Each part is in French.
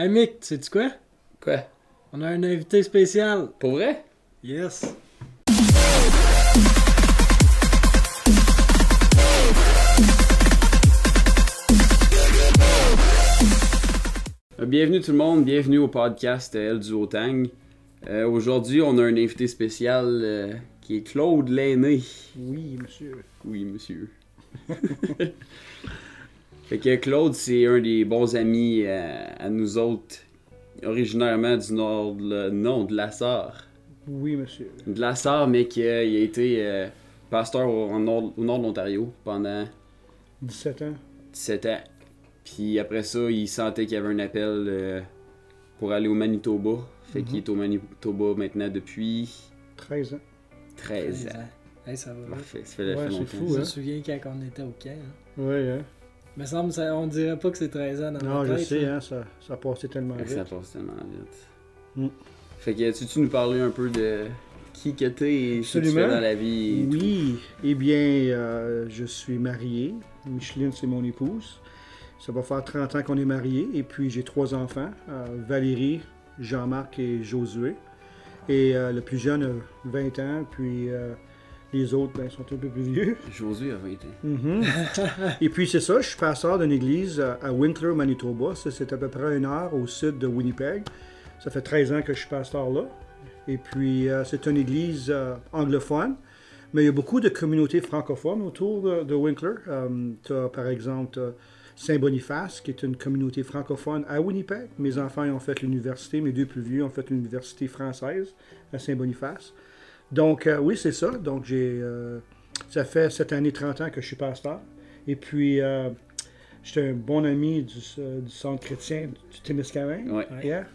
Hey Mick, sais-tu quoi? Quoi? On a un invité spécial. Pour vrai? Yes. Euh, Bienvenue tout le monde, bienvenue au podcast euh, Elle du Hautang. Euh, Aujourd'hui, on a un invité spécial euh, qui est Claude Lainé. Oui, monsieur. Oui, monsieur. fait que Claude, c'est un des bons amis euh, à nous autres, originairement du nord, le, non, de la Sarre. Oui, monsieur. De la Sarre, mais qui a, il a été euh, pasteur au, en nord, au nord de l'Ontario pendant 17 ans. 17 ans. Puis après ça, il sentait qu'il y avait un appel euh, pour aller au Manitoba. Fait qu'il est au Manitoba maintenant depuis 13 ans. 13 ans. Hey, ça va. Parfait, ça fait, Ouais, longtemps. fou, Je hein? me souviens quand on était au camp. hein. Oui, hein? Me semble ça, on dirait pas que c'est 13 ans dans Non, je tête, sais, hein, ça, ça a passé tellement vite. Ça passe tellement vite. Mm. Fait que tu tu nous parler un peu de qui que t'es et ce que tu fais dans la vie. et tout? Oui, eh bien, euh, je suis marié. Micheline, c'est mon épouse. Ça va faire 30 ans qu'on est mariés. Et puis, j'ai trois enfants, euh, Valérie, Jean-Marc et Josué. Et euh, le plus jeune a 20 ans, puis euh, les autres ben, sont un peu plus vieux. Josué a 20 ans. Mhm. Et puis c'est ça, je suis pasteur d'une église à Winkler, Manitoba. C'est à peu près une heure au sud de Winnipeg. Ça fait 13 ans que je suis pasteur là. Et puis euh, c'est une église euh, anglophone, mais il y a beaucoup de communautés francophones autour de, de Winkler. tu as par exemple Saint-Boniface, qui est une communauté francophone à Winnipeg. Mes enfants ont fait l'université, mes deux plus vieux ont fait l'université française à Saint-Boniface. Donc euh, oui, c'est ça. Donc j'ai... euh, ça fait cette année 30 ans que je suis pasteur. Et puis, euh, j'étais un bon ami du, du centre chrétien du Témiscamingue Ouais. hier.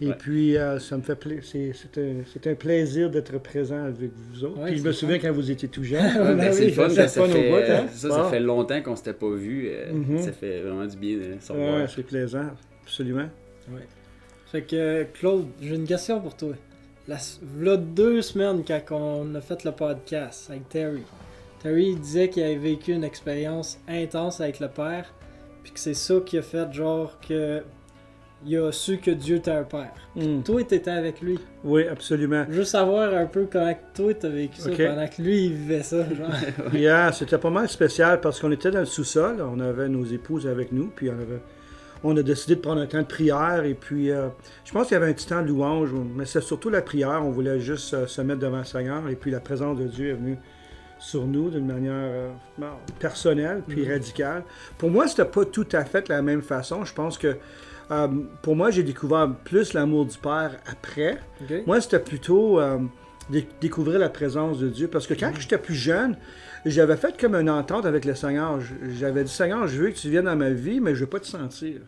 Et Ouais. puis, euh, ça me fait pla- c'est, c'est un, c'est un plaisir d'être présent avec vous autres. Ouais, puis, je me souviens fun. quand vous étiez tout jeune. Ouais, ben, Ben c'est oui, fun, c'est ça, fait, bout, hein? ça, fait longtemps qu'on s'était pas vu. Mhm. Ça fait vraiment du bien de savoir. Ouais, c'est plaisant, absolument. Fait que, Claude, j'ai une question pour toi. La, là, deux semaines quand on a fait le podcast avec Terry, Terry il disait qu'il avait vécu une expérience intense avec le Père, puis que c'est ça qui a fait genre que il a su que Dieu était un Père. Mm. Toi, t'étais avec lui. Oui, absolument. Juste savoir un peu comment toi t'as vécu ça pendant que lui il vivait ça. Genre. Hier, c'était pas mal spécial parce qu'on était dans le sous-sol, on avait nos épouses avec nous, puis on, avait- on a décidé de prendre un temps de prière, et puis euh, je pense qu'il y avait un petit temps de louange, mais c'est surtout la prière, on voulait juste euh, se mettre devant le Seigneur, et puis la présence de Dieu est venue sur nous d'une manière euh, personnelle, puis Mhm. radicale. Pour moi, c'était pas tout à fait la même façon, je pense que pour moi, j'ai découvert plus l'amour du Père après, moi, c'était plutôt découvrir la présence de Dieu. Parce que quand j'étais plus jeune, j'avais fait comme une entente avec le Seigneur. J'avais dit, Seigneur, je veux que tu viennes dans ma vie, mais je veux pas te sentir.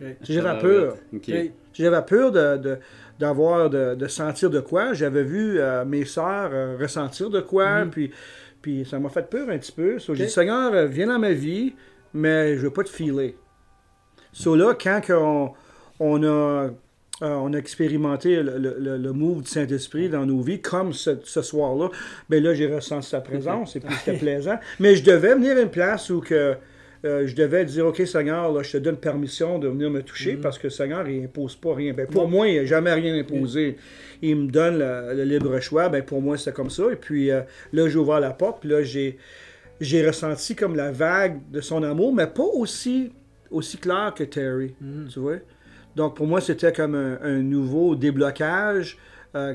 Ok. J'avais peur. Ok. Ok. J'avais peur de, de- d'avoir, de, de sentir de quoi. J'avais vu euh, mes sœurs euh, ressentir de quoi, Mhm. puis, puis ça m'a fait peur un petit peu. So, J'ai dit, Seigneur, euh, viens dans ma vie, mais je veux pas te filer. So là, quand on, on a... euh, on a expérimenté le, le, le- move du Saint-Esprit dans nos vies, comme ce, ce soir-là. Ben là, j'ai ressenti sa présence et puis c'était plaisant. Mais je devais venir à une place où que, euh, je devais dire, OK, Seigneur, là, je te donne permission de venir me toucher Mhm. parce que Seigneur, il impose pas rien. Ben, pour Non. moi, il n'a jamais rien imposé. Il me donne le, le libre choix. Ben, pour moi, c'est comme ça. Et puis euh, là, j'ai ouvert la porte. Puis là, j'ai, j'ai ressenti comme la vague de son amour, mais pas aussi, aussi clair que Terry. Mhm. Tu vois? Donc, pour moi, c'était comme un, un nouveau déblocage euh,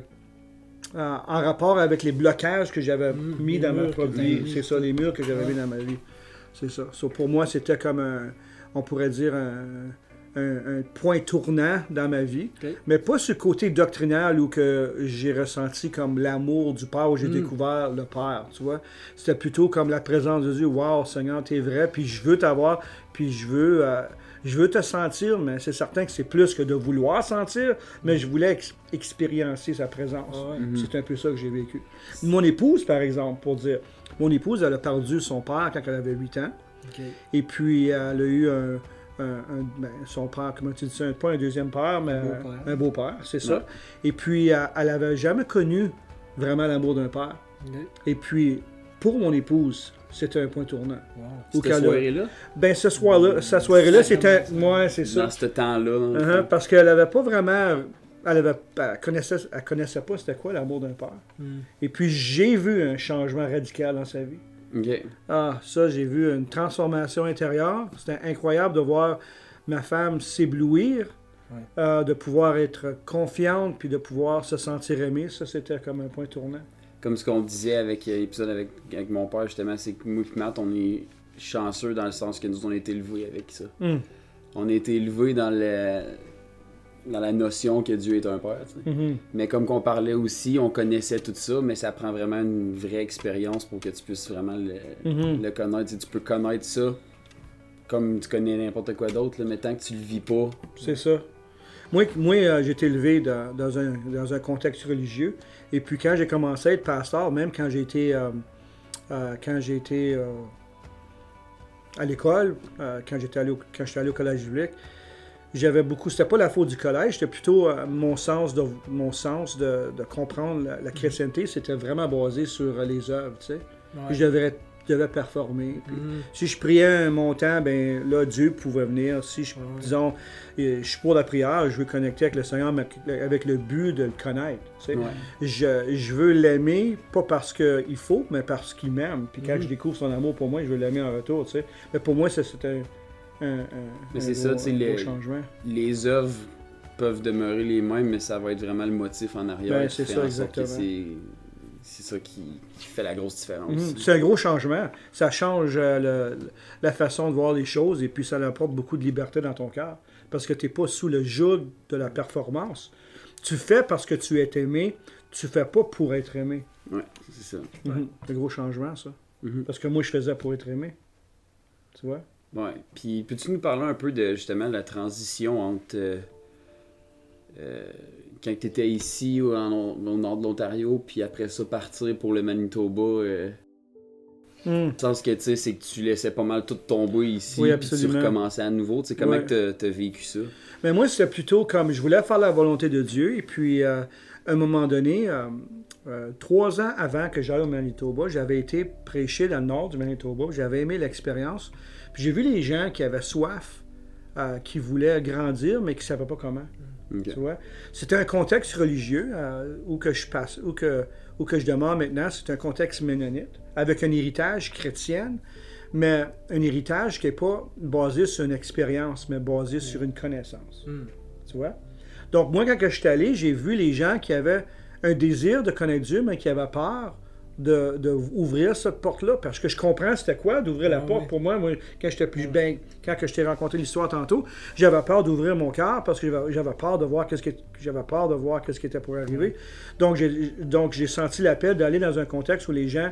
euh, en rapport avec les blocages que j'avais Mm, mis dans ma propre vie. C'est ça, les murs que j'avais mis dans ma vie. C'est ça. So, pour moi, c'était comme un, on pourrait dire, un, un- un point tournant dans ma vie. Mais pas ce côté doctrinal où que j'ai ressenti comme l'amour du Père, où j'ai Mm. découvert le Père, tu vois. C'était plutôt comme la présence de Dieu. Wow, Seigneur, t'es vrai, puis je veux t'avoir, puis je veux, euh, je veux te sentir, mais c'est certain que c'est plus que de vouloir sentir, mais je voulais ex- expériencer sa présence. Ah ouais. Mhm. C'est un peu ça que j'ai vécu. Mon épouse, par exemple, pour dire, mon épouse, elle a perdu son père quand elle avait 8 ans. Et puis, elle a eu un, un- un- ben, son père, comment tu dis ça, pas un deuxième père, mais un beau-père, c'est ça. Et puis, elle, elle avait jamais connu vraiment l'amour d'un père. Et puis, pour mon épouse, c'était un point tournant. Wow. Cette soirée-là, Ben, ce soir-là, cette soirée-là, c'était. Moi, c'est ça. dans ce temps-là, Uh-huh, parce qu'elle avait pas vraiment. Elle, avait, elle, connaissait, elle connaissait pas c'était quoi l'amour d'un père. Hmm. Et puis j'ai vu un changement radical dans sa vie. Ok. Ah, ça, j'ai vu une transformation intérieure. C'était incroyable de voir ma femme s'éblouir, Ouais. euh, de pouvoir être confiante, puis de pouvoir se sentir aimée. Ça, c'était comme un point tournant. Comme ce qu'on disait avec euh, l'épisode avec, avec mon père, justement, c'est que moi et Matt, on est chanceux dans le sens que nous, on a été élevés avec ça. Hum, On a été élevés dans le dans la notion que Dieu est un père. mhm. Mais comme qu'on parlait aussi, on connaissait tout ça, mais ça prend vraiment une vraie expérience pour que tu puisses vraiment le, Mhm. le connaître. Tu sais, tu peux connaître ça comme tu connais n'importe quoi d'autre, mais tant que tu le vis pas, C'est ça. Moi, moi euh, j'ai été élevé dans, dans un, dans un contexte religieux. Et puis quand j'ai commencé à être pasteur, même quand j'ai été, euh, euh, quand j'ai été euh, à l'école, quand j'étais allé, au- quand j'étais allé au collège biblique, j'avais beaucoup. C'était pas la faute du collège, c'était plutôt mon sens de mon sens de, de comprendre la, la chrétienté. C'était vraiment basé sur les œuvres, tu sais. Ouais. Je devais performer. Puis Hmm. si je priais un montant, ben là, Dieu pouvait venir. Si je, disons, euh, je suis pour la prière, je veux connecter avec le Seigneur avec le but de le connaître. tu sais. ouais. Je, je veux l'aimer, pas parce qu'il faut, mais parce qu'il m'aime. Puis quand Mhm. je découvre son amour pour moi, je veux l'aimer en retour. tu sais. Mais pour moi, ça, c'était un, un, Mais un c'est ça, un les- changement. les œuvres peuvent demeurer les mêmes, mais ça va être vraiment le motif en arrière. Ben, c'est ça, exactement. C'est ça qui, qui fait la grosse différence. Mhm. C'est un gros changement. Ça change euh, le- la façon de voir les choses et puis ça apporte beaucoup de liberté dans ton cœur. Parce que tu n'es pas sous le joug de la performance. Tu fais parce que tu es aimé, tu fais pas pour être aimé. Ouais, c'est ça. Mhm. C'est un gros changement, ça. Mhm. Parce que moi, je faisais pour être aimé. Tu vois? Ouais. Puis peux-tu nous parler un peu de justement la transition entre euh, euh, quand tu étais ici ou en- au nord de l'Ontario, puis après ça partir pour le Manitoba euh. Dans le sens que tu sais, c'est que tu laissais pas mal tout tomber ici, Oui, puis tu recommençais à nouveau. Tu sais, comment Ouais. que t'as- t'as vécu ça? Mais moi, c'était plutôt comme je voulais faire la volonté de Dieu. Et puis, euh, à un moment donné, euh, euh, trois ans avant que j'aille au Manitoba, j'avais été prêché dans le nord du Manitoba. J'avais aimé l'expérience. Puis j'ai vu les gens qui avaient soif, qui voulaient grandir, mais qui ne savaient pas comment. Ok. Tu vois? C'était un contexte religieux euh, où que je passe, où que, où que je demeure maintenant. C'est un contexte ménonite, avec un héritage chrétien, mais un héritage qui n'est pas basé sur une expérience, mais basé sur une connaissance. Hmm. Tu vois? Donc, moi, quand je suis allé, j'ai vu les gens qui avaient un désir de connaître Dieu, mais qui avaient peur de, de ouvrir cette porte-là. Parce que je comprends c'était quoi d'ouvrir la Ah porte. oui. Pour moi, moi, quand j'étais plus ben, quand que je t'ai raconté l'histoire tantôt, j'avais peur d'ouvrir mon cœur parce que j'avais- peur de voir qu'est-ce que j'avais peur de voir qu'est-ce qui était pour arriver. Donc j'ai donc j'ai senti l'appel d'aller dans un contexte où les gens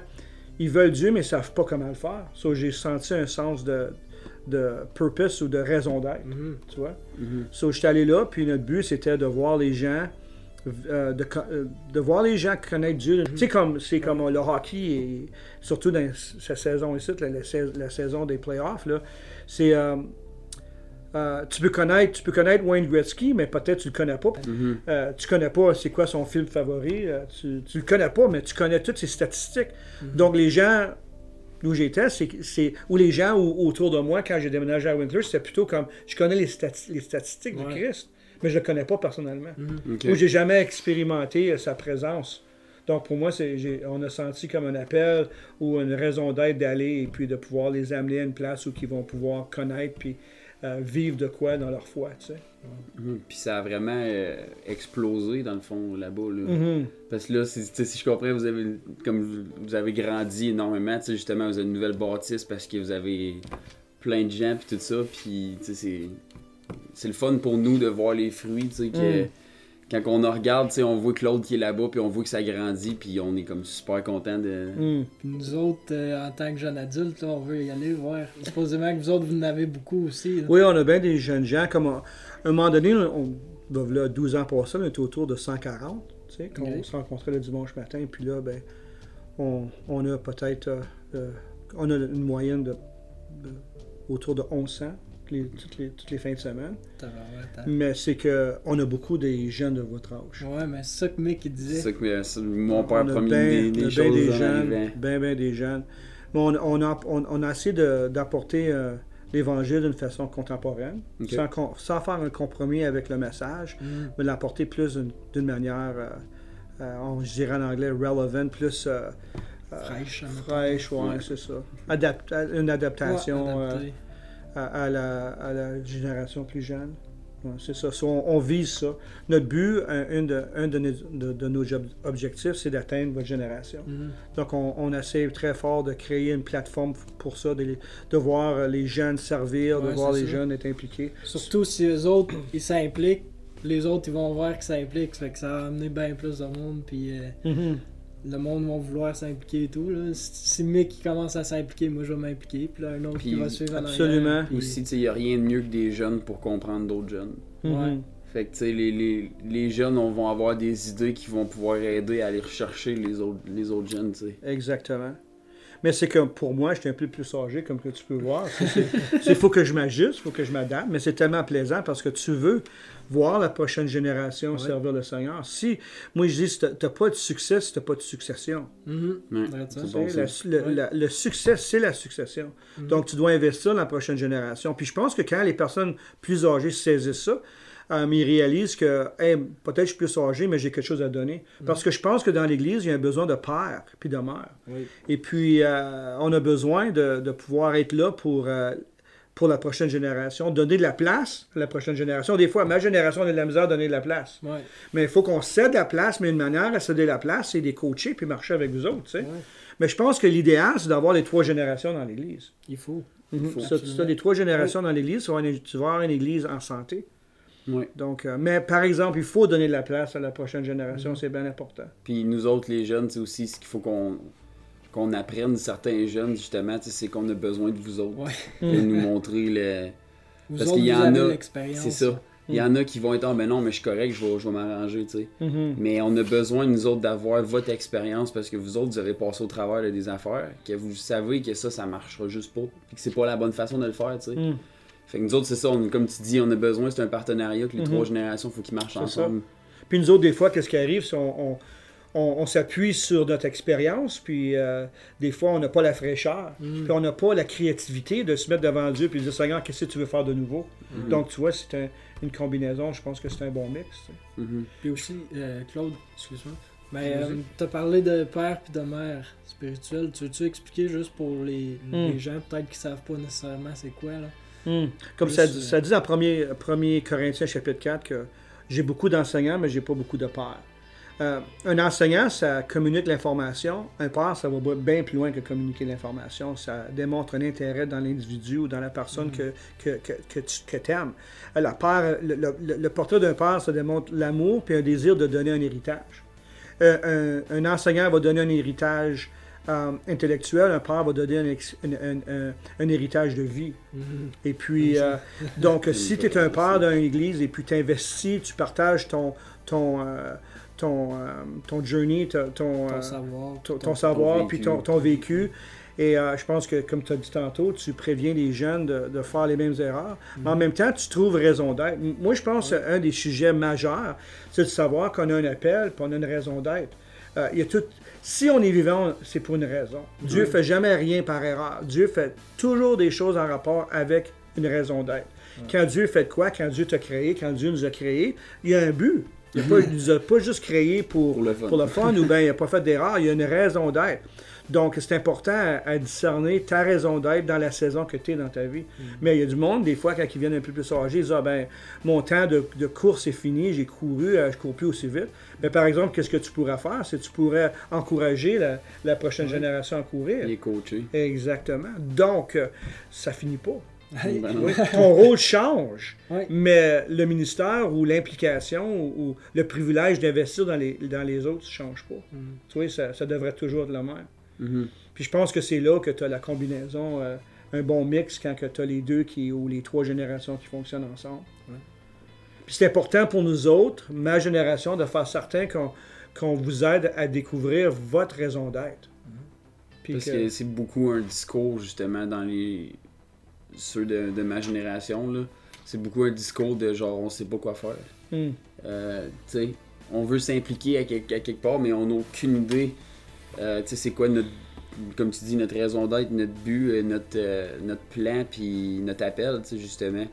ils veulent Dieu mais ils savent pas comment le faire. So, j'ai senti un sens de de purpose ou de raison d'être, Mhm. tu vois. So, j'étais allé là, puis notre but, c'était de voir les gens, euh, de, euh, de voir les gens connaître Dieu. Comme, c'est comme le hockey, et surtout dans sa saison ici, la, la sais- la saison des playoffs, là, c'est... euh, euh, tu peux connaître, tu peux connaître Wayne Gretzky, mais peut-être tu le connais pas. Mhm. Euh, tu connais pas c'est quoi son film favori. euh, tu, tu le connais pas, mais tu connais toutes ses statistiques. Donc les gens où j'étais, c'est, où les gens au- autour de moi quand j'ai déménagé à Winkler, c'était plutôt comme je connais les, stati- les statistiques Ouais. du Christ, mais je le connais pas personnellement. Ok. Moi, j'ai jamais expérimenté euh, sa présence. Donc pour moi, c'est, j'ai- on a senti comme un appel ou une raison d'être d'aller et puis de pouvoir les amener à une place où ils vont pouvoir connaître puis euh, vivre de quoi dans leur foi. Tu sais. Mhm. Puis ça a vraiment euh, explosé dans le fond là-bas. Là. Mhm. Parce que là, si je comprends, vous avez comme vous- avez grandi énormément, tu sais, justement, vous avez une nouvelle bâtisse parce que vous avez plein de gens puis tout ça, puis tu sais, c'est c'est le fun pour nous de voir les fruits, tu sais, que Mm. quand on en regarde, tu sais, on voit Claude qui est là-bas, puis on voit que ça grandit, puis on est comme super content de. Puis nous autres, euh, en tant que jeunes adultes, là, on veut y aller voir. Supposément que vous autres, vous en avez beaucoup aussi. là. Oui, on a bien des jeunes gens. Comme à un moment donné, on, on- là, 12 ans passés, on était autour de 140, tu sais, quand on se rencontrait le dimanche matin. Puis là, ben, on, on a peut-être euh, euh, on a une moyenne de, de- autour de 1100 les, toutes, les, toutes les fins de semaine. Hein. Mais c'est que on a beaucoup des jeunes de votre âge. Ouais, mais c'est ça que Mick il C'est disait. ça que c'est- mon père promis bien des, des choses des jeunes, bien, bien des jeunes. Mais on, on a, on, on a essayé de- d'apporter euh, l'Évangile d'une façon contemporaine, sans, con- sans faire un compromis avec le message, Mm. mais l'apporter plus d'une d'une manière, euh, euh, on- je dirais en anglais, relevant, plus euh, euh, Fraîche, fraîche, ouais, Ouais. c'est ça. Adapt- une adaptation Ouais. À, à la, à la génération plus jeune. Ouais, c'est ça. So, on, on vise ça. Notre but, un, un de, un de nos, de- de nos ob- objectifs, c'est d'atteindre votre génération. Mhm. Donc, on, on essaie très fort de créer une plateforme pour ça, de, les- de voir les jeunes servir, de voir les ça. jeunes être impliqués. Surtout si eux autres, ils s'impliquent, les autres, ils vont voir qu'ils s'impliquent. Ça fait que ça va amener bien plus de monde, puis euh, le monde va vouloir s'impliquer et tout. Là. Si Mick qui commence à s'impliquer, moi je vais m'impliquer, puis là un autre qui va suivre en absolument. puis- Aussi, il n'y a rien de mieux que des jeunes pour comprendre d'autres jeunes. Ouais. Mhm. Fait que, tu sais, les, les, les jeunes on, vont avoir des idées qui vont pouvoir aider à aller rechercher les autres, les autres jeunes, tu sais. Exactement. Mais c'est que pour moi, j'étais un peu plus âgé, comme que tu peux voir. Il faut que je m'ajuste, il faut que je m'adapte, mais c'est tellement plaisant parce que tu veux voir la prochaine génération Ouais. servir le Seigneur. Si, moi je dis, si tu n'as pas de succès, si tu n'as pas de succession. Mhm. Ouais, bon, la- le, Ouais. la- le succès, c'est la succession. Mhm. Donc, tu dois investir dans la prochaine génération. Puis je pense que quand les personnes plus âgées saisissent ça, euh, ils réalisent que Hey, peut-être je suis plus âgé, mais j'ai quelque chose à donner. Mhm. Parce que je pense que dans l'Église, il y a un besoin de père puis de mère. Oui. Et puis, euh, on a besoin de, de pouvoir être là pour, euh, pour la prochaine génération, donner de la place à la prochaine génération. Des fois, ma génération, on a de la misère à donner de la place. Mais il faut qu'on cède la place, mais une manière à céder la place, c'est des coacher puis marcher avec vous autres. tu sais. Ouais. Mais je pense que l'idéal, c'est d'avoir les trois générations dans l'Église. Il faut. Faut Ça, absolument. tu as les trois générations dans l'Église, tu vas avoir une Église en santé. Ouais. Donc, euh, mais par exemple, il faut donner de la place à la prochaine génération, c'est bien important. Puis nous autres, les jeunes, c'est aussi ce qu'il faut qu'on qu'on apprenne certains jeunes, justement, c'est qu'on a besoin de vous autres. Ouais. De nous montrer le. Vous Parce autres, qu'il y vous en avez a- l'expérience. C'est ça. Il y en a qui vont être, ah ben non, mais je suis correct, je vais, je vais m'arranger, tu sais. Mais on a besoin, nous autres, d'avoir votre expérience parce que vous autres, vous avez passé au travers de des affaires, que vous savez que ça, ça marchera juste pas. Puis que c'est pas la bonne façon de le faire, tu sais. Mhm. Fait que nous autres, c'est ça, on- comme tu dis, on a besoin, c'est un partenariat que les Mhm. trois générations, il faut qu'ils marchent C'est ensemble. Puis nous autres, des fois, qu'est-ce qui arrive, c'est on, on, on- on s'appuie sur notre expérience, puis euh, des fois, on n'a pas la fraîcheur, Mm. puis on n'a pas la créativité de se mettre devant Dieu puis de dire Seigneur, qu'est-ce que tu veux faire de nouveau? Mhm. Donc, tu vois, c'est un- une combinaison, je pense que c'est un bon mix. tu. Mhm. Puis aussi, euh, Claude, excuse-moi. Mais euh, t'as parlé de père puis de mère spirituelle. Tu veux-tu expliquer juste pour les, Hmm. les gens peut-être qui savent pas nécessairement c'est quoi là? Comme Plus, ça, euh, ça dit dans 1er, 1er Corinthiens chapitre 4 que j'ai beaucoup d'enseignants, mais j'ai pas beaucoup de pères. Euh, un enseignant, ça communique l'information. Un père, ça va bien plus loin que communiquer l'information. Ça démontre un intérêt dans l'individu ou dans la personne que, que, que, que tu que aimes. La père, le, le- le portrait d'un père, ça démontre l'amour puis un désir de donner un héritage. Euh, un, un enseignant va donner un héritage euh, intellectuel, un père va donner un, héritage de vie. Et puis, euh, donc, si tu es un père d'une église et puis tu investis, tu partages ton, ton, euh, ton, ton journey, ton, ton, Ton savoir. ton, ton- ton savoir, vécu. puis ton, ton vécu. Et je pense que, comme tu as dit tantôt, tu préviens les jeunes de, de faire les mêmes erreurs. Mais en même temps, tu trouves raison d'être. Moi, je pense qu'un des sujets majeurs, c'est de savoir qu'on a un appel, puis on a une raison d'être. Euh, il y a tout... Si on est vivant, c'est pour une raison. Dieu fait jamais rien par erreur. Dieu fait toujours des choses en rapport avec une raison d'être. Quand Dieu fait quoi? Quand Dieu t'a créé, quand Dieu nous a créés, il y a un but. Il ne nous a pas juste créé pour, Pour le fun. pour le fun ou bien il n'a pas fait d'erreur. Il y a une raison d'être. Donc, c'est important à, à discerner ta raison d'être dans la saison que tu es dans ta vie. Mais il y a du monde, des fois, quand ils viennent un peu plus âgés, ils disent Ah ben, mon temps de, de course est fini, j'ai couru, euh, je cours plus aussi vite. Mais par exemple, qu'est-ce que tu pourrais faire? C'est que tu pourrais encourager la, la prochaine génération à courir. Les coachés. Exactement. Donc, euh, ça finit pas. Ben. Oui, ton rôle change, mais le ministère ou l'implication ou, ou le privilège d'investir dans les, dans les autres ne change pas. Mm. Tu vois, ça, ça devrait toujours être le même. Mhm. Puis je pense que c'est là que tu as la combinaison, euh, un bon mix quand tu as les deux qui, ou les trois générations qui fonctionnent ensemble. Ouais. Puis c'est important pour nous autres, ma génération, de faire certain qu'on qu'on vous aide à découvrir votre raison d'être. Puis Parce que- que c'est beaucoup un discours, justement, dans les. ceux de, de ma génération, là, c'est beaucoup un discours de genre on sait pas quoi faire. Hmm. Euh, tu sais, on veut s'impliquer à, à quelque part, mais on n'a aucune idée. Euh, tu sais, c'est quoi notre, comme tu dis, notre raison d'être, notre but, euh, notre, euh, notre plan, puis notre appel, tu sais, justement.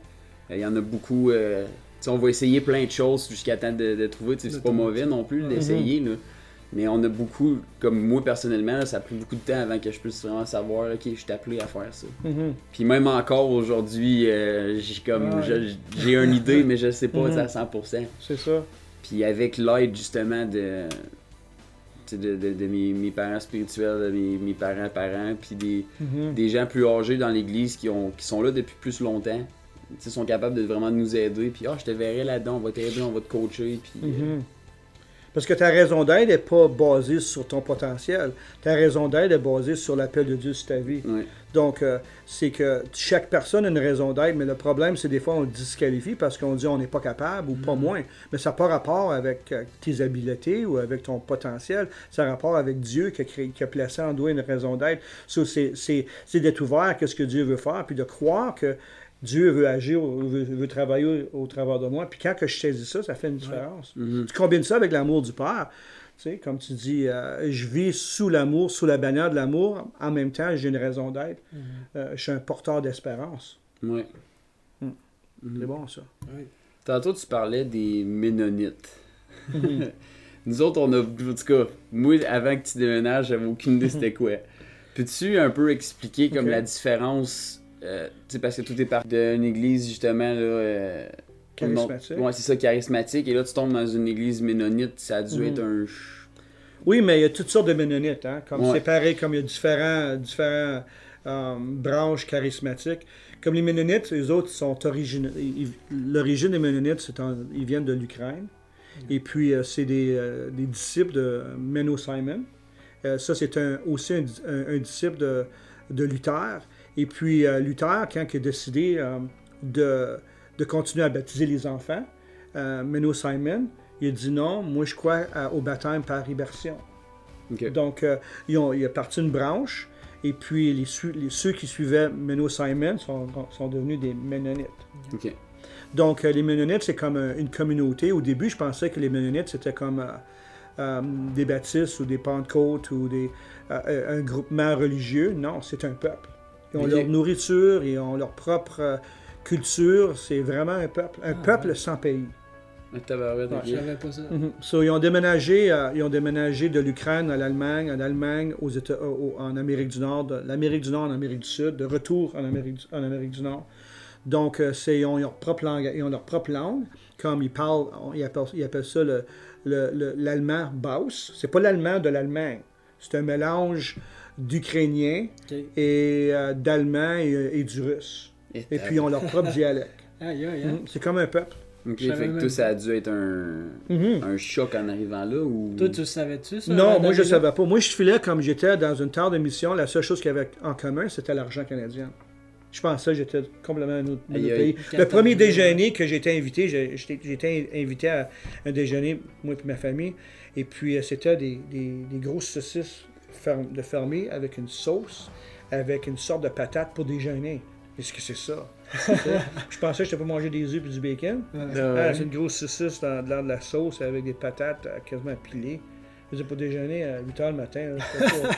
Euh, Il y en a beaucoup. euh, tu sais, on va essayer plein de choses jusqu'à temps de, de trouver. tu sais, C'est pas mauvais non plus d'essayer, là. Mais on a beaucoup, comme moi personnellement, là, ça a pris beaucoup de temps avant que je puisse vraiment savoir, ok, je suis appelé à faire ça. Mhm. Puis même encore aujourd'hui, euh, j'ai comme, Ouais. j'ai une idée, mais je sais pas Mhm. à 100%. C'est ça. Puis avec l'aide justement de, de, de, de mes, mes parents spirituels, de mes, mes parents parents, puis des, Mhm. des gens plus âgés dans l'église qui, ont, qui sont là depuis plus longtemps, sais, sont capables de vraiment nous aider. Puis ah, je te verrai là-dedans, on va t'aider, on va te coacher. Puis, euh, Mhm. Parce que ta raison d'être n'est pas basée sur ton potentiel. Ta raison d'être est basée sur l'appel de Dieu sur ta vie. Donc, euh, c'est que chaque personne a une raison d'être, mais le problème, c'est des fois on le disqualifie parce qu'on dit on n'est pas capable ou pas moins. Mais ça n'a pas rapport avec euh, tes habiletés ou avec ton potentiel. Ça a rapport avec Dieu qui a, créé, qui a placé en toi une raison d'être. So, c'est d'être ouvert à ce que Dieu veut faire, puis de croire que Dieu veut agir, veut, veut travailler au, au travers de moi. Puis quand que je saisis ça, ça fait une différence. Mhm. Tu combines ça avec l'amour du Père. Tu sais, comme tu dis, euh, je vis sous l'amour, sous la bannière de l'amour. En même temps, j'ai une raison d'être. Euh, je suis un porteur d'espérance. Ouais. Mhm. Mhm. C'est bon, ça. Tantôt, tu parlais des Ménonites. Nous autres, on a. En tout cas, moi, avant que tu déménages, j'avais aucune idée c'était quoi. Peux-tu un peu expliquer comme la différence euh, Tu sais, parce que tout est parti d'une église, justement, là. euh, Charismatique. Ouais, c'est ça, charismatique. Et là, tu tombes dans une église ménonite, ça a dû Mhm. être un. Oui, mais il y a toutes sortes de Ménonites. Hein? Comme Ouais. c'est pareil, comme il y a différents, différents euh, branches charismatiques. Comme les Ménonites, les autres sont origine. ils- L'origine des Ménonites, c'est en- ils viennent de l'Ukraine. Et puis, euh, c'est des, euh, des disciples de Menno Simon. Ça, c'est un- aussi un- un disciple de, de Luther. Et puis, euh, Luther, quand il a décidé euh, de, de continuer à baptiser les enfants, euh, Menno Simon, il a dit non, moi je crois au baptême par immersion. Donc, ils ont, il a parti une branche, et puis les, ceux qui suivaient Menno Simon sont, sont devenus des Ménonites. Ok. Donc, les Ménonites, c'est comme une communauté. Au début, je pensais que les Ménonites, c'était comme euh, euh, des baptistes ou des Pentecôtes ou des, euh, un groupement religieux. Non, c'est un peuple. Ils ont leur nourriture, ils ont leur propre euh, culture. C'est vraiment un peuple. Un Ah, peuple ouais. sans pays. Un tabarouette, ok. Je savais pas ça. So, ils, ont déménagé, euh, ils ont déménagé de l'Ukraine à l'Allemagne, en Allemagne, aux États, euh, en Amérique du Nord, de l'Amérique du Nord en Amérique du Sud, de retour en Amérique du, en Amérique du Nord. Donc, euh, c'est, ils, ont leur propre langue, ils ont leur propre langue, comme ils parlent, on- ils appellent, ils appellent ça le, le- le- l'allemand Baus. C'est pas l'allemand de l'Allemagne. C'est un mélange d'ukrainien Ok. et euh, d'allemand et, et du russe. Et puis, ils ont leur propre dialecte. Aïe, aïe. Mhm. C'est comme un peuple. Ok, fait que toi, ça a dû être un, Mhm. un choc en arrivant là ou? Toi, tu le savais-tu, ça? Non, moi je là? savais pas. Moi je filais comme j'étais dans une terre de mission. La seule chose qu'il y avait en commun, c'était l'argent canadien. Je pensais que j'étais complètement un autre, Aïe, aïe. pays. Le premier déjeuner que j'ai été invité, j'ai j'étais- invité à un déjeuner, moi et ma famille. Et puis euh, c'était des, des, des grosses saucisses de fermier avec une sauce, avec une sorte de patate pour déjeuner. Est-ce que c'est ça? Je pensais que je pas manger des œufs et du bacon. Ouais. Ah, c'est une grosse saucisse dans, dans de la sauce avec des patates euh, quasiment pilées. Je faisais pas déjeuner à 8 h le matin. là, pas.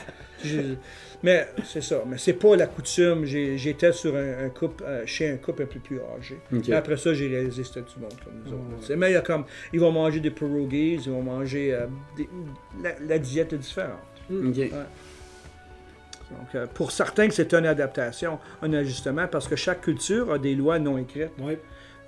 Mais c'est ça. Mais c'est pas la coutume. J'étais sur un, un couple, euh, chez un couple un peu plus âgé. Ok. Mais après ça, j'ai réalisé que c'était du monde comme nous autres. Ouais. Mais il y a comme. Ils vont manger des pierogies, ils vont manger. euh, des- la, la diète est différente. Ok. Donc, euh, pour certains, que c'est une adaptation, un ajustement, parce que chaque culture a des lois non écrites. Ouais.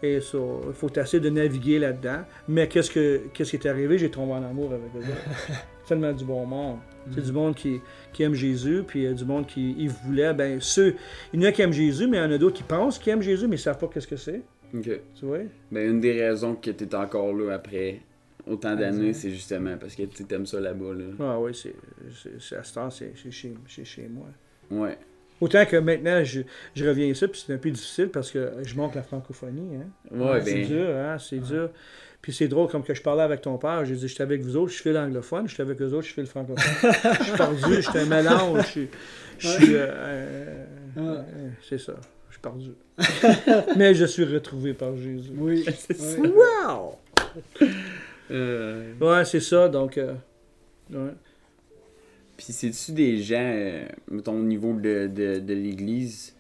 Et ça, il faut essayer de naviguer là-dedans. Mais qu'est-ce, que, qu'est-ce qui est arrivé? J'ai tombé en amour avec eux. Tellement du bon monde. C'est du monde qui, qui aime Jésus, puis il y a du monde qui il voulait. Ben, ceux, il y en a qui aiment Jésus, mais il y en a d'autres qui pensent qu'ils aiment Jésus, mais ils ne savent pas qu'est-ce que c'est. Ok. Tu vois? Ben, une des raisons que tu es encore là après autant d'années, ouais. c'est justement parce que tu aimes ça là-bas. Là. Ah oui, c'est, c'est, c'est à ce temps, c'est, c'est chez, c'est chez moi. Ouais. Autant que maintenant, je, je reviens ici, puis c'est un peu difficile parce que je manque la francophonie. Hein? Ouais, c'est ben. dur, hein? C'est dur. Puis c'est drôle, comme que je parlais avec ton père, j'ai dit, j'étais avec vous autres, je fais l'anglophone, j'étais avec eux autres, je fais le francophone. je suis perdu, j'étais un mélange, je suis- je suis... euh, euh, Ouais. euh, c'est ça. Je par Dieu. Mais je suis retrouvé par Jésus. Oui. C'est ça. Ouais. Wow! Euh, Ouais, c'est ça, donc... euh, ouais. Puis c'est-tu des gens, euh, mettons au niveau de, de, de l'église,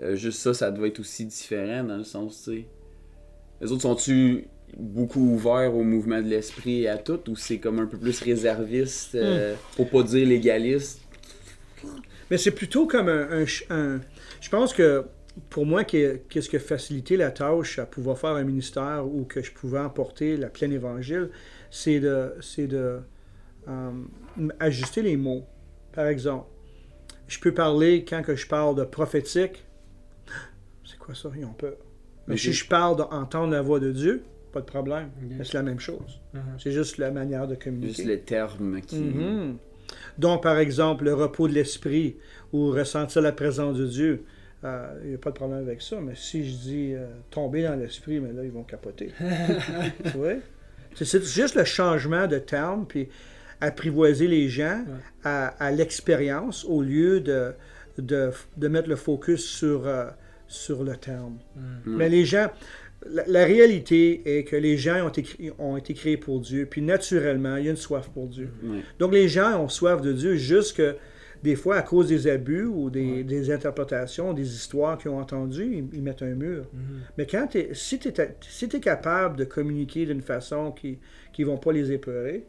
euh, juste ça, ça doit être aussi différent dans le sens, tu sais. Les autres sont-tu beaucoup ouverts au mouvement de l'esprit et à tout, ou c'est comme un peu plus réserviste, euh, pour pas dire légaliste? Mais c'est plutôt comme un, un ch- un- Je pense que pour moi, qu'est- qu'est-ce qui a facilité la tâche à pouvoir faire un ministère ou que je pouvais emporter la pleine évangile, c'est de, c'est de euh, ajuster les mots. Par exemple, je peux parler quand que je parle de prophétique. C'est quoi ça? Ils ont peur. Mais si je parle d'entendre la voix de Dieu, pas de problème. C'est la même chose. Mhm. C'est juste la manière de communiquer. Juste les termes qui. Mhm. Donc, par exemple, le repos de l'esprit ou ressentir la présence de Dieu, il n'y a pas de problème avec ça. Mais si je dis euh, tomber dans l'esprit, mais là, ils vont capoter. tu vois? C'est- juste le changement de terme, puis apprivoiser les gens Ouais. à, à l'expérience au lieu de, de, de mettre le focus sur, euh, sur le terme. Mhm. Mais les gens, la, la réalité est que les gens ont été, ont été créés pour Dieu, puis naturellement, il y a une soif pour Dieu. Donc les gens ont soif de Dieu juste que des fois, à cause des abus ou des, des interprétations, des histoires qu'ils ont entendues, ils, ils mettent un mur. Mhm. Mais quand si tu es, si t'es capable de communiquer d'une façon qui ne vont pas les épeurer,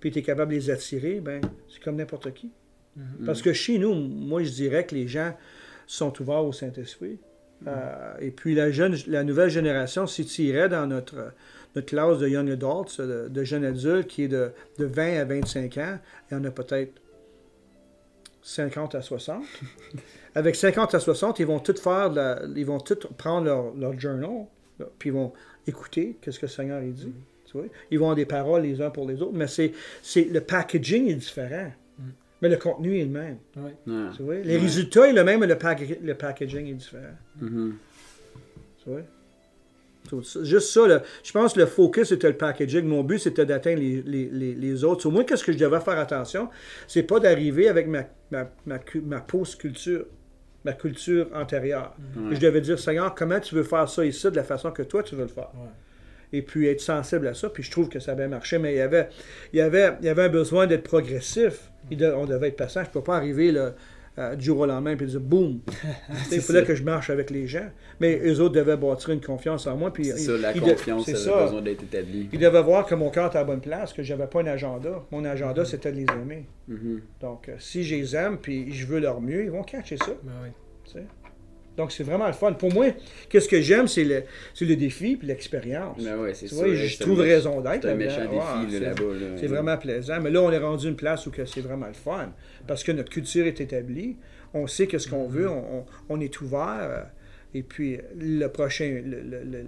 puis tu es capable de les attirer, ben c'est comme n'importe qui. Mhm. Parce que chez nous, moi, je dirais que les gens sont ouverts au Saint-Esprit. Euh, et puis la, jeune, la nouvelle génération, si tu irais dans notre, notre classe de Young Adults, de, de jeunes adultes, qui est de, de 20 à 25 ans, il y en a peut-être 50 à 60. Avec 50 à 60, ils vont tout faire, la- ils vont tout prendre leur, leur journal, là, puis ils vont écouter qu'est-ce que le Seigneur il dit. tu vois. Ils vont avoir des paroles les uns pour les autres, mais c'est, c'est le packaging est différent. Mm. Mais le contenu est le même. Ouais. Ouais. Tu vois? Les Ouais. résultats est le même, mais le, pack- le packaging est différent. Mhm. Tu vois? Juste ça, là, je pense que le focus c'était le packaging. Mon but c'était d'atteindre les, les, les, autres. Au moins, qu'est-ce que je devais faire attention, c'est pas d'arriver avec ma, ma, ma, ma post-culture, ma culture antérieure. Ouais. Je devais dire, Seigneur, comment tu veux faire ça ici de la façon que toi tu veux le faire? Ouais. et puis être sensible à ça. Puis je trouve que ça a bien marché, mais il y avait, il y avait, il y avait un besoin d'être progressif. De- on devait être patient. Je ne peux pas arriver là, euh, du jour au lendemain et dire boum. il fallait ça. que je marche avec les gens. Mais eux autres devaient bâtir une confiance en moi. Puis C'est ils- ça, la de- confiance, ça besoin d'être établie. Ils devaient voir que mon cœur était à la bonne place, que j'avais pas un agenda. Mon agenda, c'était de les aimer. Mhm. Donc, euh, si je les aime puis je veux leur mieux, ils vont catcher ça. Ben oui. Donc, c'est vraiment le fun. Pour moi, qu'est-ce que j'aime, c'est le, le défi puis l'expérience. Ben ouais, c'est ça. je trouve raison d'être. C'est un là-dedans. méchant Ouais, défi là, c'est- là-bas. là. C'est vraiment plaisant. Mais là, on est rendu une place où c'est vraiment le fun. Parce que notre culture est établie. On sait que ce qu'on veut. On, on- est ouvert. Et puis, le prochain,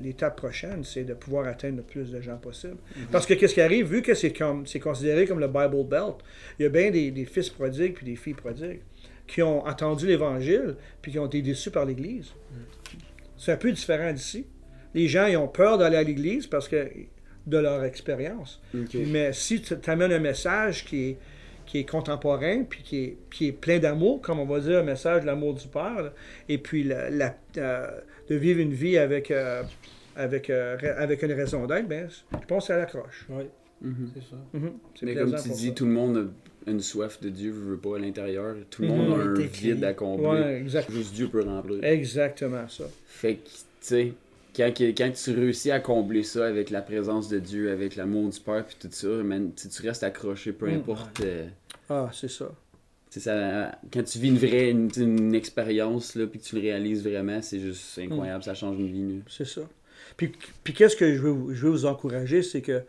l'étape prochaine, c'est de pouvoir atteindre le plus de gens possible. Parce que qu'est-ce qui arrive, vu que c'est comme c'est considéré comme le Bible Belt, il y a bien des, des fils prodigues puis des filles prodigues qui ont entendu l'Évangile puis qui ont été déçus par l'Église. C'est un peu différent d'ici. Les gens, ils ont peur d'aller à l'Église parce que de leur expérience. Mais si tu amènes un message qui est, qui est contemporain, puis qui est, qui est plein d'amour, comme on va dire, un message de l'amour du Père, là, et puis la, la- euh, de vivre une vie avec, euh, avec, euh, avec une raison d'être, ben, je pense que ça l'accroche. Oui, Mhm. c'est ça. C'est Mais comme tu dis, ça. tout le monde une soif de Dieu, veut pas à l'intérieur. Tout le Mhm. monde a un vide à combler. Ouais, Juste Dieu peut remplir. exactement ça. Fait que, tu sais, quand, tu réussis à combler ça avec la présence de Dieu, avec l'amour du Père, puis tout ça, man, tu restes accroché, peu Mm. importe. euh, Ah, c'est ça. ça, quand tu vis une vraie une, une expérience, là, puis que tu le réalises vraiment, c'est juste incroyable, ça change une vie. C'est ça. Puis, puis qu'est-ce que je veux, je veux vous encourager, c'est que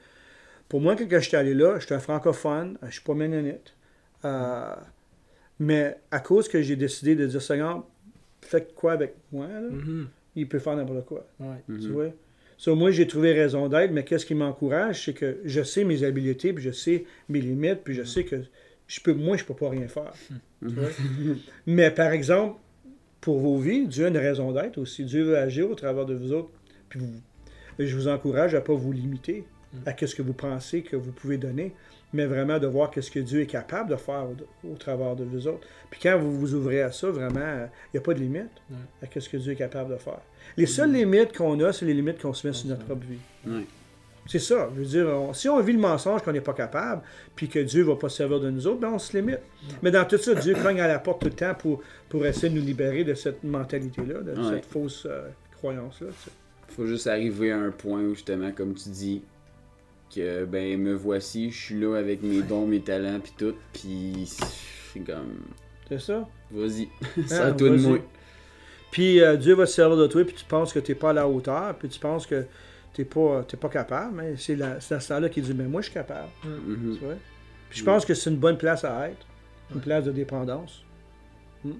pour moi, quand j'étais allé là, j'étais un francophone, je suis pas ménonite. Euh, mais à cause que j'ai décidé de dire, Seigneur, faites quoi avec moi, là? Mhm. il peut faire n'importe quoi. Ouais. Mhm. Tu vois? So, moi, j'ai trouvé raison d'être, mais qu'est-ce qui m'encourage, c'est que je sais mes habiletés, puis je sais mes limites, puis je sais que je peux, moi, je peux pas rien faire. Tu vois? mais par exemple, pour vos vies, Dieu a une raison d'être aussi. Dieu veut agir au travers de vous autres. Puis vous- je vous encourage à pas vous limiter. À ce que vous pensez que vous pouvez donner, mais vraiment de voir ce que Dieu est capable de faire au, au travers de vous autres. Puis quand vous vous ouvrez à ça, vraiment, il n'y a pas de limite Ouais. à ce que Dieu est capable de faire. Les seules limites qu'on a, c'est les limites qu'on se met sur notre propre vie. Ouais. C'est ça. Je veux dire, on- si on vit le mensonge qu'on n'est pas capable, puis que Dieu ne va pas se servir de nous autres, ben on se limite. Mais dans tout ça, Dieu cogne à la porte tout le temps pour, pour essayer de nous libérer de cette mentalité-là, de Ouais. cette fausse euh, croyance-là. sais. Faut juste arriver à un point où, justement, comme tu dis, que, ben, me voici, je suis là avec mes dons, mes talents, puis tout, puis c'est comme, C'est ça? vas-y, c'est Ah, toi de moi. Puis euh, Dieu va se servir de toi, puis tu penses que tu n'es pas à la hauteur, puis tu penses que tu n'es pas, t'es pas capable, mais c'est la- c'est à ce temps-là qu'il dit, mais moi je suis capable. Mhm. Tu vois? Puis je pense que c'est une bonne place à être, une Ouais. place de dépendance. Hmm.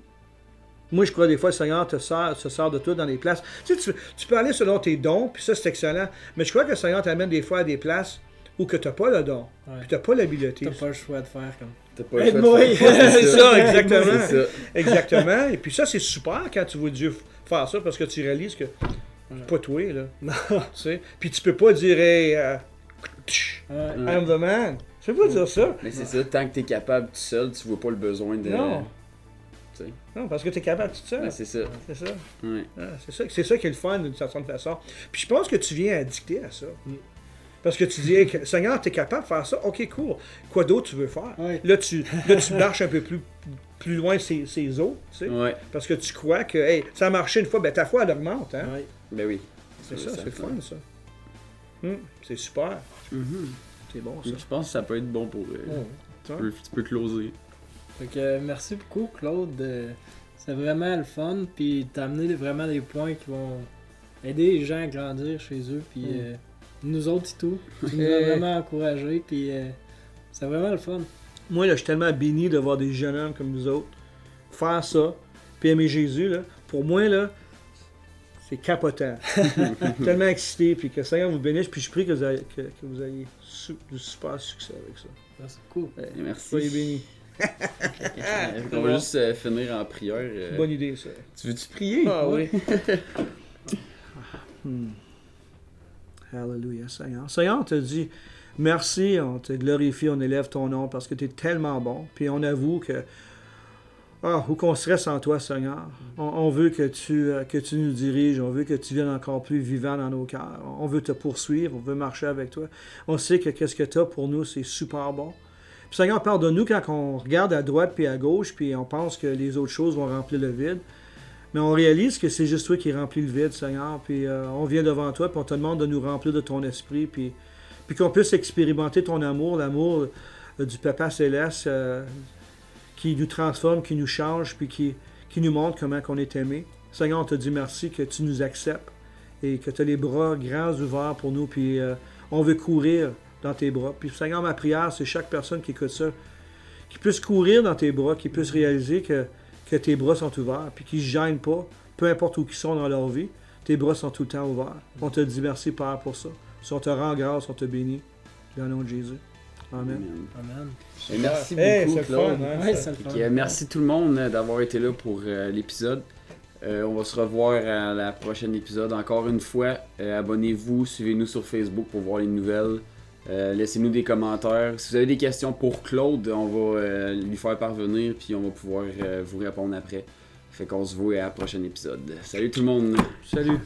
Moi, je crois des fois, le Seigneur te sert, se sert de toi dans des places. Tu, sais, tu, tu peux aller selon tes dons, puis ça, c'est excellent. Mais je crois que le Seigneur t'amène des fois à des places où que tu n'as pas le don, Ouais. puis tu n'as pas l'habileté. T'as pas le choix de faire comme. T'as pas le Aide-moi. choix de faire C'est ça, exactement. C'est ça. Exactement. Et puis ça, c'est super quand tu vois Dieu faire ça, parce que tu réalises que c'est pas toi, là. Non. Tu sais? Puis tu peux pas dire, hey, euh, tch, Ouais. Ouais. I'm the man. Tu peux pas dire ça. Mais c'est ça, tant que t'es capable tout seul, tu vois pas le besoin de. Non. Non, parce que tu es capable tout seul. Ben, c'est ça. C'est ça. Ouais. Ah, c'est ça. C'est ça qui est le fun d'une certaine façon. Puis je pense que tu viens addicter à ça. Mm. Parce que tu dis, Hey, que- Seigneur, tu es capable de faire ça? Ok, cool. Quoi d'autre tu veux faire? Ouais. Là, tu, là, tu marches un peu plus, plus loin ces, ces eaux, tu sais. Ouais. Parce que tu crois que, hey, ça a marché une fois, ben ta foi, elle augmente. Hein? Ouais. Ben oui. C'est ça, c'est le fun, ça. Hum, c'est super. Mhm. C'est bon, ça. Je pense que ça peut être bon pour. euh, Ouais. tu, peux, tu peux closer. Fait que euh, merci beaucoup, Claude. Euh, C'est vraiment le fun. Puis t'as amené vraiment des points qui vont aider les gens à grandir chez eux. Puis Mm. euh, nous autres et tout. Tu nous as vraiment encouragés. Puis euh, c'est vraiment le fun. Moi, là, je suis tellement béni de voir des jeunes hommes comme nous autres faire ça, puis aimer Jésus, là. Pour moi, là, c'est capotant. tellement excité, puis que le Seigneur vous bénisse, puis je prie que vous ayez, que, que vous ayez su- du super succès avec ça. C'est cool. Et merci. Soyez bénis. On va juste euh, finir en prière. euh. Bonne idée, ça. Tu veux-tu prier? Ah oui. Hmm. Alléluia, Seigneur. Seigneur, on te dit merci, on te glorifie, on élève ton nom parce que tu es tellement bon. Puis on avoue que, ah, où qu'on serait sans toi, Seigneur. On, on veut que tu, euh, que tu nous diriges, on veut que tu viennes encore plus vivant dans nos cœurs. On veut te poursuivre, on veut marcher avec toi. On sait que qu'est-ce que tu as pour nous, c'est super bon. Puis Seigneur, pardonne-nous quand on regarde à droite puis à gauche, puis on pense que les autres choses vont remplir le vide. Mais on réalise que c'est juste toi qui remplis le vide, Seigneur. Puis euh, on vient devant toi, puis on te demande de nous remplir de ton esprit, puis, puis qu'on puisse expérimenter ton amour, l'amour euh, du Papa Céleste euh, qui nous transforme, qui nous change, puis qui, nous montre comment qu'on est aimé. Seigneur, on te dit merci que tu nous acceptes et que tu as les bras grands ouverts pour nous, puis on veut courir dans tes bras. Puis Seigneur, ma prière, c'est chaque personne qui écoute ça, qui puisse courir dans tes bras, qui puisse réaliser que, que tes bras sont ouverts, puis qu'ils ne se gênent pas, peu importe où ils sont dans leur vie, tes bras sont tout le temps ouverts. On te dit merci, Père, pour ça. Si on te rend grâce, on te bénit. Dans le nom de Jésus. Amen. Amen. Et merci Hey, beaucoup, c'est le Claude. fun, hein, Ouais, ça. fun. merci tout le monde euh, d'avoir été là pour euh, l'épisode. Euh, on va se revoir à la prochaine épisode. Encore une fois, euh, abonnez-vous, suivez-nous sur Facebook pour voir les nouvelles. Euh, Laissez-nous des commentaires. Si vous avez des questions pour Claude, on va euh, lui faire parvenir puis on va pouvoir euh, vous répondre après. Fait qu'on se voit à la prochaine épisode. Salut tout le monde! Salut.